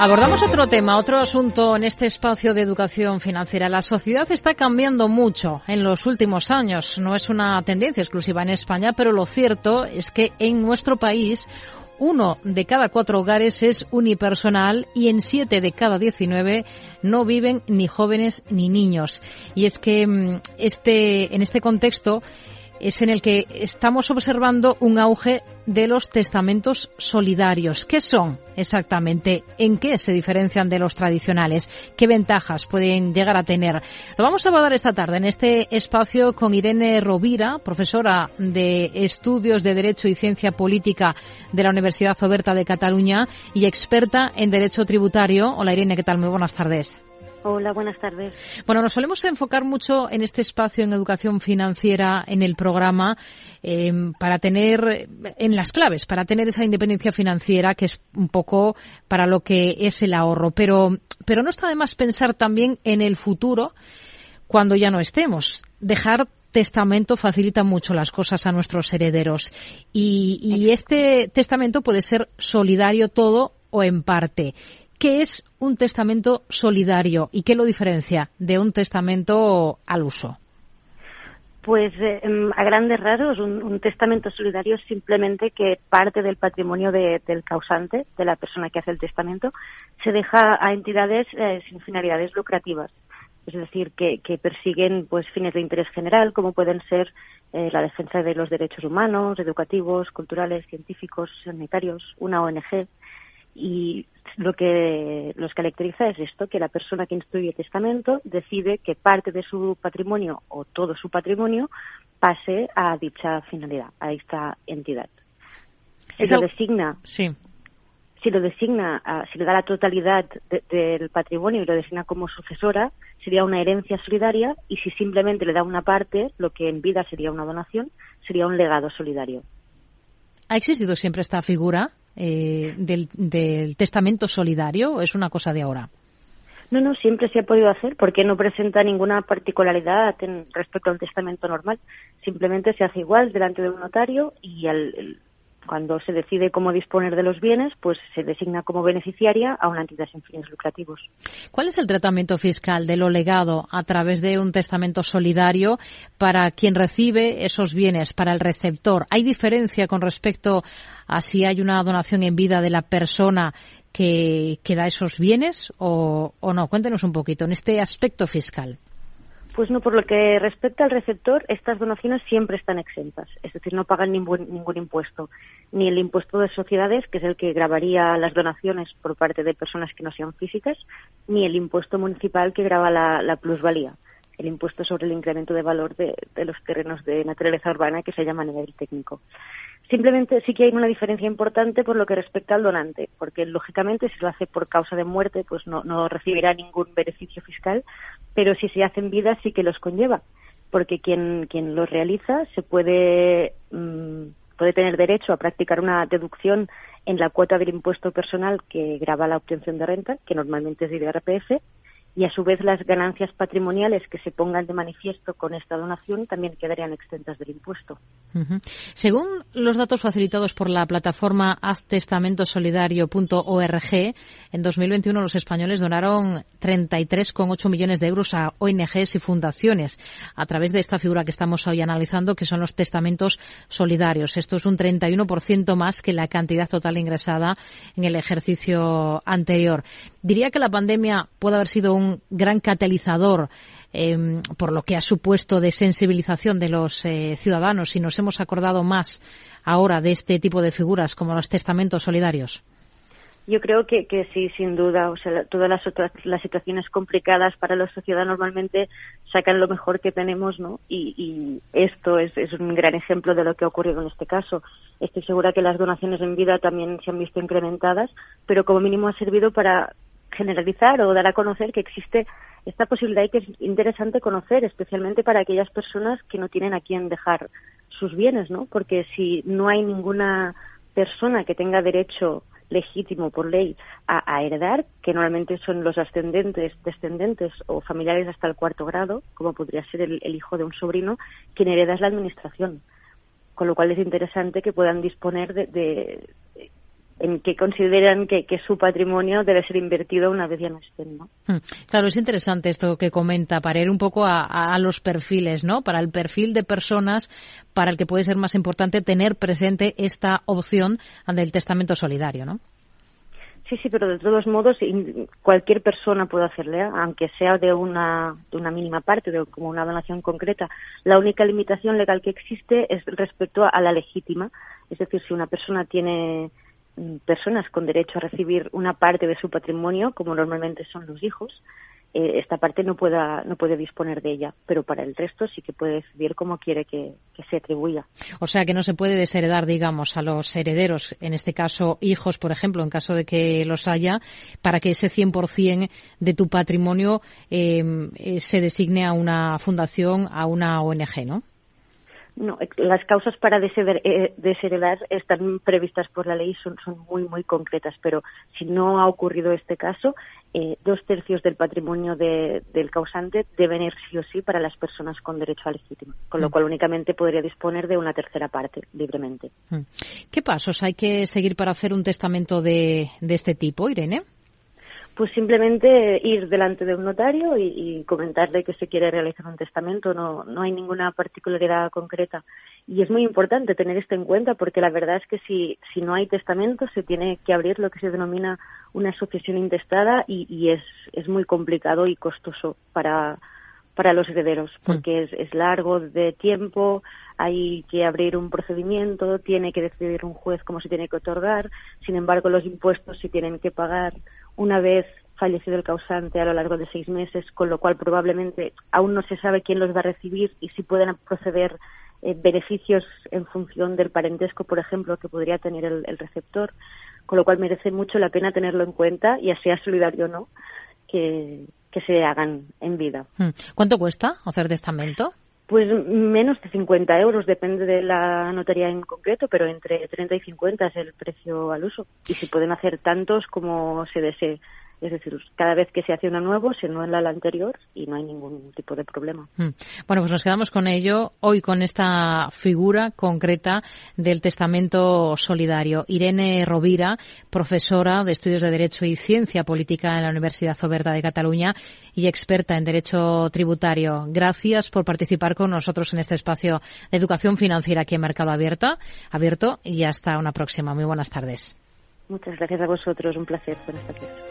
Abordamos otro tema, otro asunto en este espacio de educación financiera. La sociedad está cambiando mucho en los últimos años. No es una tendencia exclusiva en España, pero lo cierto es que en nuestro país uno de cada cuatro hogares es unipersonal y en siete de cada diecinueve no viven ni jóvenes ni niños. Y es que mm, este, en este contexto es en el que estamos observando un auge de los testamentos solidarios. ¿Qué son exactamente? ¿En qué se diferencian de los tradicionales? ¿Qué ventajas pueden llegar a tener? Lo vamos a abordar esta tarde en este espacio con Irene Rovira, profesora de Estudios de Derecho y Ciencia Política de la Universidad Oberta de Cataluña y experta en Derecho Tributario. Hola Irene, ¿qué tal? Muy buenas tardes. Hola, buenas tardes. Bueno, nos solemos enfocar mucho en este espacio en educación financiera en el programa eh, para tener en las claves, para tener esa independencia financiera que es un poco para lo que es el ahorro. Pero, pero no está de más pensar también en el futuro cuando ya no estemos. Dejar testamento facilita mucho las cosas a nuestros herederos y, y este testamento puede ser solidario todo o en parte. ¿Qué es un testamento solidario y qué lo diferencia de un testamento al uso? Pues eh, em, a grandes rasgos, un, testamento solidario es simplemente que parte del patrimonio del causante, de la persona que hace el testamento, se deja a entidades eh, sin finalidades lucrativas. Es decir, que, persiguen pues fines de interés general, como pueden ser eh, la defensa de los derechos humanos, educativos, culturales, científicos, sanitarios, una ONG. Y lo que los caracteriza es esto, que la persona que instruye el testamento decide que parte de su patrimonio o todo su patrimonio pase a dicha finalidad, a esta entidad. Si lo designa, sí. si lo designa, si le da la totalidad del patrimonio y lo designa como sucesora, sería una herencia solidaria y si simplemente le da una parte, lo que en vida sería una donación, sería un legado solidario. ¿Ha existido siempre esta figura? Eh, del, testamento solidario es una cosa de ahora? No, no, siempre se ha podido hacer porque no presenta ninguna particularidad respecto al testamento normal. Simplemente se hace igual delante de un notario y al, cuando se decide cómo disponer de los bienes, pues se designa como beneficiaria a una entidad sin fines lucrativos. ¿Cuál es el tratamiento fiscal de lo legado a través de un testamento solidario para quien recibe esos bienes, para el receptor? ¿Hay diferencia con respecto a si hay una donación en vida de la persona que, da esos bienes o, o no? Cuéntenos un poquito en este aspecto fiscal. Pues no, por lo que respecta al receptor, estas donaciones siempre están exentas, es decir, no pagan ningún, ningún impuesto, ni el impuesto de sociedades, que es el que grabaría las donaciones por parte de personas que no sean físicas, ni el impuesto municipal que graba la, plusvalía, el impuesto sobre el incremento de valor de, de los terrenos de naturaleza urbana que se llama a nivel técnico. Simplemente sí que hay una diferencia importante por lo que respecta al donante, porque lógicamente si lo hace por causa de muerte, pues no, no recibirá ningún beneficio fiscal, pero si se hace en vida sí que los conlleva, porque quien, quien lo realiza se puede, mm, puede tener derecho a practicar una deducción en la cuota del impuesto personal que graba la obtención de renta, que normalmente es de IRPF, y a su vez las ganancias patrimoniales que se pongan de manifiesto con esta donación también quedarían exentas del impuesto. Según los datos facilitados por la plataforma haztestamentosolidario.org, en 2021 los españoles donaron 33,8 millones de euros a ONGs y fundaciones a través de esta figura que estamos hoy analizando, que son los testamentos solidarios. Esto es un 31% más que la cantidad total ingresada en el ejercicio anterior. Diría que la pandemia puede haber sido un gran catalizador em, por lo que ha supuesto de sensibilización de los eh, ciudadanos y nos hemos acordado más ahora de este tipo de figuras como los testamentos solidarios. Yo creo que, sí, sin duda. O sea, todas las las situaciones complicadas para la sociedad normalmente sacan lo mejor que tenemos, ¿no? Y, esto es, es, un gran ejemplo de lo que ha ocurrido en este caso. Estoy segura que las donaciones en vida también se han visto incrementadas, pero como mínimo ha servido para generalizar o dar a conocer que existe esta posibilidad y que es interesante conocer, especialmente para aquellas personas que no tienen a quién dejar sus bienes, ¿no? Porque si no hay ninguna persona que tenga derecho legítimo por ley a, heredar, que normalmente son los ascendentes, descendentes o familiares hasta el cuarto grado, como podría ser el, hijo de un sobrino, quien hereda es la administración. Con lo cual es interesante que puedan disponer de, en que consideran que, su patrimonio debe ser invertido una vez ya no estén, ¿no? Hmm. Claro, es interesante esto que comenta, para ir un poco a, los perfiles, ¿no? Para el perfil de personas para el que puede ser más importante tener presente esta opción del testamento solidario, ¿no? Sí, sí, pero de todos modos cualquier persona puede hacerle, ¿eh? aunque sea de una, de una mínima parte, de como una donación concreta. La única limitación legal que existe es respecto a la legítima. Es decir, si una persona tiene personas con derecho a recibir una parte de su patrimonio, como normalmente son los hijos, eh, esta parte no pueda no puede disponer de ella, pero para el resto sí que puede decidir cómo quiere que, se atribuya. O sea que no se puede desheredar, digamos, a los herederos, en este caso hijos, por ejemplo, en caso de que los haya, para que ese 100% de tu patrimonio eh, eh, se designe a una fundación, a una ONG, ¿no? No, las causas para eh, desheredar están previstas por la ley, son, son muy, muy concretas, pero si no ha ocurrido este caso, eh, dos tercios del patrimonio del causante deben ir sí o sí para las personas con derecho a legítimo, con lo mm. cual únicamente podría disponer de una tercera parte libremente. Mm. ¿Qué pasos hay que seguir para hacer un testamento de, de este tipo, Irene? Pues simplemente ir delante de un notario y, comentarle que se quiere realizar un testamento. No, no hay ninguna particularidad concreta. Y es muy importante tener esto en cuenta porque la verdad es que si, si no hay testamento se tiene que abrir lo que se denomina una asociación intestada y, es, es muy complicado y costoso para, para los herederos mm. porque es, es, largo de tiempo, hay que abrir un procedimiento, tiene que decidir un juez cómo se tiene que otorgar, sin embargo los impuestos se tienen que pagar una vez fallecido el causante a lo largo de seis meses, con lo cual probablemente aún no se sabe quién los va a recibir y si pueden proceder eh, beneficios en función del parentesco, por ejemplo, que podría tener el, receptor, con lo cual merece mucho la pena tenerlo en cuenta, ya sea solidario o no, que, que se hagan en vida. Hmm. ¿Cuánto cuesta hacer testamento? Pues menos de 50 euros, depende de la notaría en concreto, pero entre 30 y 50 es el precio al uso. Y se pueden hacer tantos como se desee. Es decir, cada vez que se hace uno nuevo, se anula la anterior y no hay ningún tipo de problema. Hmm. Bueno, pues nos quedamos con ello hoy con esta figura concreta del testamento solidario. Irene Rovira, profesora de Estudios de Derecho y Ciencia Política en la Universidad Oberta de Cataluña y experta en Derecho Tributario. Gracias por participar con nosotros en este espacio de educación financiera aquí en Mercado Abierto, abierto y hasta una próxima. Muy buenas tardes. Muchas gracias a vosotros. Un placer. Buenas tardes.